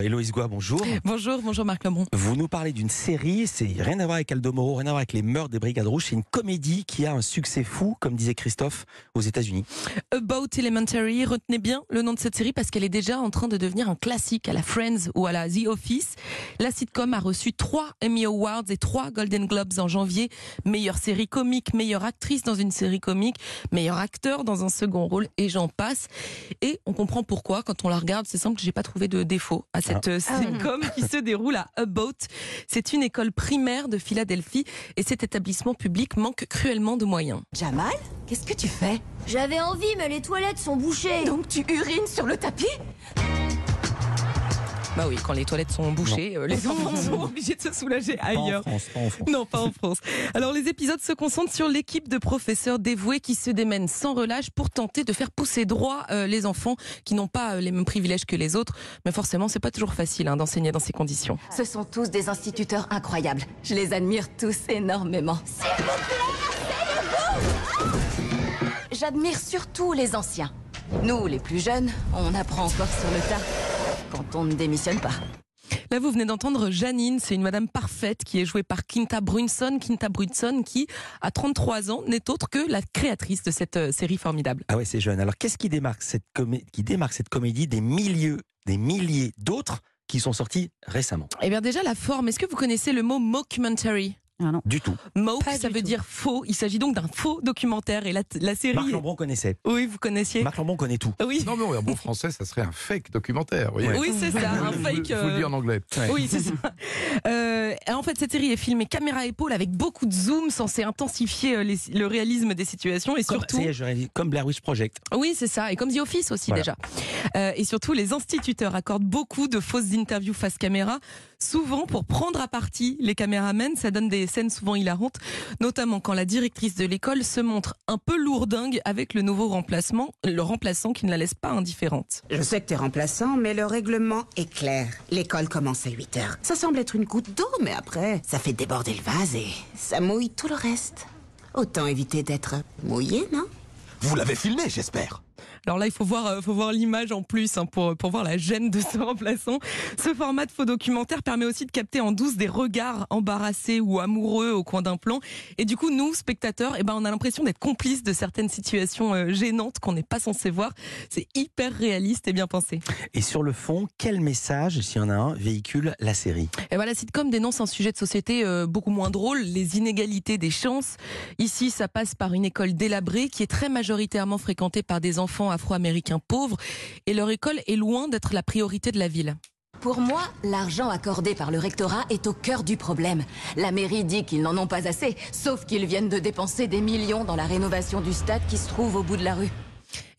Héloïse Goua, bonjour. Bonjour, bonjour Marc Lebrun. Vous nous parlez d'une série, c'est rien à voir avec Aldo Moro, rien à voir avec les meurtres des Brigades Rouges, c'est une comédie qui a un succès fou, comme disait Christophe, aux États-Unis. About Elementary, retenez bien le nom de cette série parce qu'elle est déjà en train de devenir un classique à la Friends ou à la The Office. La sitcom a reçu trois Emmy Awards et trois Golden Globes en janvier. Meilleure série comique, meilleure actrice dans une série comique, meilleur acteur dans un second rôle et j'en passe. Et on comprend pourquoi quand on la regarde, c'est simple j'ai pas trouvé de défaut à cette Ah. sitcom qui se déroule à About. C'est une école primaire de Philadelphie et cet établissement public manque cruellement de moyens. Jamal, qu'est-ce que tu fais? J'avais envie, mais les toilettes sont bouchées. Donc tu urines sur le tapis? Bah oui, quand les toilettes sont bouchées, euh, les enfants sont obligés de se soulager Pas en ailleurs. France, pas en France. Non, pas en France. Alors les épisodes se concentrent sur l'équipe de professeurs dévoués qui se démènent sans relâche pour tenter de faire pousser droit euh, les enfants qui n'ont pas euh, les mêmes privilèges que les autres. Mais forcément, c'est pas toujours facile hein, d'enseigner dans ces conditions. Ce sont tous des instituteurs incroyables. Je les admire tous énormément. J'admire surtout les anciens. Nous, les plus jeunes, on apprend encore sur le tas quand on ne démissionne pas. Là, vous venez d'entendre Janine, c'est une madame parfaite qui est jouée par Quinta Brunson. Quinta Brunson qui, à 33 ans, n'est autre que la créatrice de cette euh, série formidable. Ah ouais, c'est jeune. Alors qu'est-ce qui démarque cette, comé- qui démarque cette comédie des milliers, des milliers d'autres qui sont sortis récemment? Eh bien déjà, la forme. Est-ce que vous connaissez le mot mockumentary? Du tout. Pas ça veut tout. dire faux. Il s'agit donc d'un faux documentaire. Et la, la série... Marc Lambron connaissait. Oui, vous connaissiez Marc Lambron connaît tout. Oui, Non, mais en bon français, ça serait un fake documentaire. oui c'est ça, un Je vous- fake... Je vous le euh, dis en anglais. Oui, c'est ça. Euh, en fait, cette série est filmée caméra épaule avec beaucoup de zoom, censé intensifier euh, les- le réalisme des situations et Comme, surtout. j'aurais dit, comme Blair Witch Project. Oui, c'est ça. Et comme The Office aussi Voilà. déjà. Euh, et surtout, les instituteurs accordent beaucoup de fausses interviews face caméra, souvent pour prendre à partie les caméramens. Ça donne des scènes souvent hilarantes, notamment quand la directrice de l'école se montre un peu lourdingue avec le nouveau remplacement, le remplaçant qui ne la laisse pas indifférente. Je sais que t'es remplaçant, mais le règlement est clair. L'école commence à 8 heures. Ça semble être une goutte d'eau, mais après, ça fait déborder le vase et ça mouille tout le reste. Autant éviter d'être mouillé, non? Vous l'avez filmé, j'espère. Alors là, il faut voir, euh, faut voir l'image en plus hein, pour, pour voir la gêne de ce remplaçant. Ce format de faux documentaire permet aussi de capter en douce des regards embarrassés ou amoureux au coin d'un plan. Et du coup, nous, spectateurs, eh ben, on a l'impression d'être complices de certaines situations euh, gênantes qu'on n'est pas censé voir. C'est hyper réaliste et bien pensé. Et sur le fond, quel message, s'il y en a un, véhicule la série? Et voilà, la sitcom dénonce un sujet de société euh, beaucoup moins drôle, les inégalités des chances. Ici, ça passe par une école délabrée qui est très majoritairement fréquentée par des enfants afro-américains pauvres. Et leur école est loin d'être la priorité de la ville. Pour moi, l'argent accordé par le rectorat est au cœur du problème. La mairie dit qu'ils n'en ont pas assez, sauf qu'ils viennent de dépenser des millions dans la rénovation du stade qui se trouve au bout de la rue.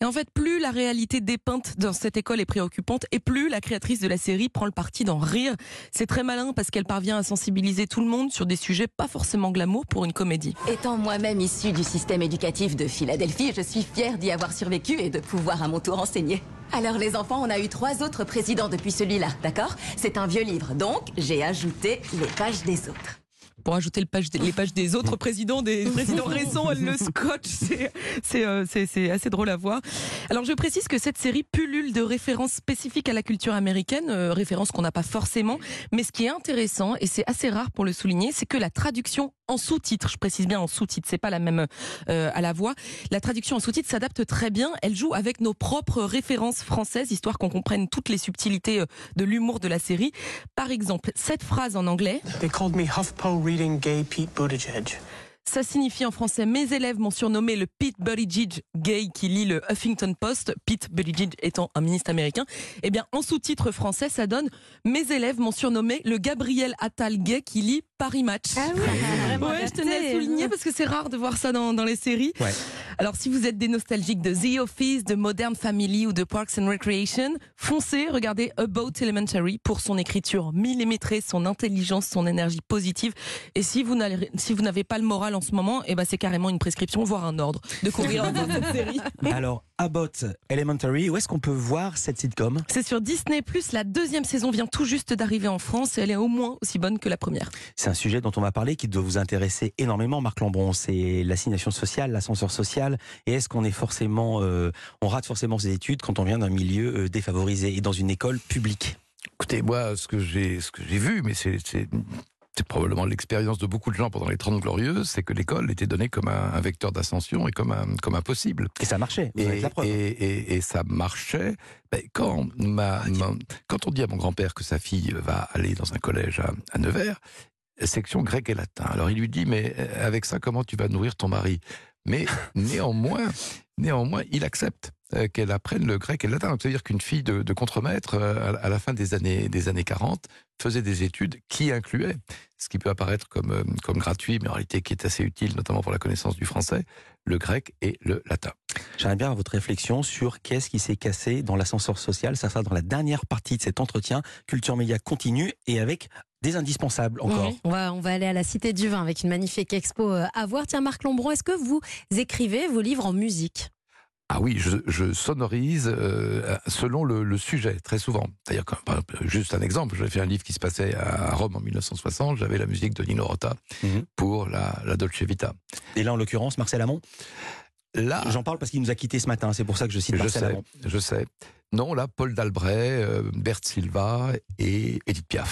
Et en fait, plus la réalité dépeinte dans cette école est préoccupante, et plus la créatrice de la série prend le parti d'en rire. C'est très malin parce qu'elle parvient à sensibiliser tout le monde sur des sujets pas forcément glamour pour une comédie. Étant moi-même issue du système éducatif de Philadelphie, je suis fière d'y avoir survécu et de pouvoir à mon tour enseigner. Alors les enfants, on a eu trois autres présidents depuis celui-là, d'accord? C'est un vieux livre, donc j'ai ajouté les pages des autres. Pour ajouter le page, les pages des autres présidents, des présidents récents, elle le scotch, c'est euh, c'est assez drôle à voir. Alors je précise que cette série pullule de références spécifiques à la culture américaine, euh, références qu'on n'a pas forcément, mais ce qui est intéressant, et c'est assez rare pour le souligner, c'est que la traduction en sous-titres, je précise bien en sous-titres, c'est pas la même euh, à la voix, la traduction en sous-titres s'adapte très bien, elle joue avec nos propres références françaises, histoire qu'on comprenne toutes les subtilités euh, de l'humour de la série. Par exemple, cette phrase en anglais, They called me HuffPo reading gay Pete Buttigieg. Ça signifie en français Mes élèves m'ont surnommé le Pete Buttigieg gay qui lit le Huffington Post, Pete Buttigieg étant un ministre américain. Eh bien, en sous-titre français, ça donne Mes élèves m'ont surnommé le Gabriel Attal gay qui lit Paris Match. ouais, je tenais à souligner parce que c'est rare de voir ça dans, dans les séries. Ouais. Alors, si vous êtes des nostalgiques de The Office, de Modern Family ou de Parks and Recreation, foncez, regardez About Elementary pour son écriture millimétrée, son intelligence, son énergie positive. Et si vous n'avez si vous n'avez pas le moral en ce moment, eh ben c'est carrément une prescription, voire un ordre de courir dans cette série. Alors, Abbott Elementary, où est-ce qu'on peut voir cette sitcom? C'est sur Disney+, la deuxième saison vient tout juste d'arriver en France et elle est au moins aussi bonne que la première. C'est un sujet dont on va parler qui doit vous intéresser énormément, Marc Lambron. C'est l'assignation sociale, l'ascenseur social. Et est-ce qu'on est forcément, euh, on rate forcément ses études quand on vient d'un milieu euh, défavorisé et dans une école publique? Écoutez, moi, ce que j'ai, ce que j'ai vu, mais c'est, c'est, probablement l'expérience de beaucoup de gens pendant les Trente Glorieuses, c'est que l'école était donnée comme un, un vecteur d'ascension et comme un, comme un possible. Et ça marchait, vous Et, avez la preuve. et, et- et ça marchait. Ben, quand, ma, ma- quand on dit à mon grand-père que sa fille va aller dans un collège à, à Nevers, section grec et latin. Alors il lui dit, mais euh, avec ça, comment tu vas nourrir ton mari? Mais néanmoins, néanmoins, il accepte qu'elle apprenne le grec et le latin. Donc, C'est-à-dire qu'une fille de, de contremaître, euh, à la fin des années, des années 40, faisait des études qui incluaient, ce qui peut apparaître comme, euh, comme gratuit, mais en réalité qui est assez utile, notamment pour la connaissance du français, le grec et le latin. J'aimerais bien avoir votre réflexion sur qu'est-ce qui s'est cassé dans l'ascenseur social. Ça sera dans la dernière partie de cet entretien. Culture Média continue et avec des indispensables encore. Oui, on, va, on va aller à la Cité du Vin avec une magnifique expo euh, à voir. Tiens, Marc Lombron, est-ce que vous écrivez vos livres en musique? Ah oui, je, je sonorise euh, selon le, le sujet, très souvent. D'ailleurs, juste un exemple, j'avais fait un livre qui se passait à Rome en 1960, j'avais la musique de Nino Rota Mhm. pour la, la Dolce Vita. Et là, en l'occurrence, Marcel Amont. Là, J'en parle parce qu'il nous a quittés ce matin. C'est pour ça que je cite je Marcel sais, Amont. je sais. Non, là, Paul Dalbret, euh, Bert Silva et Edith Piaf.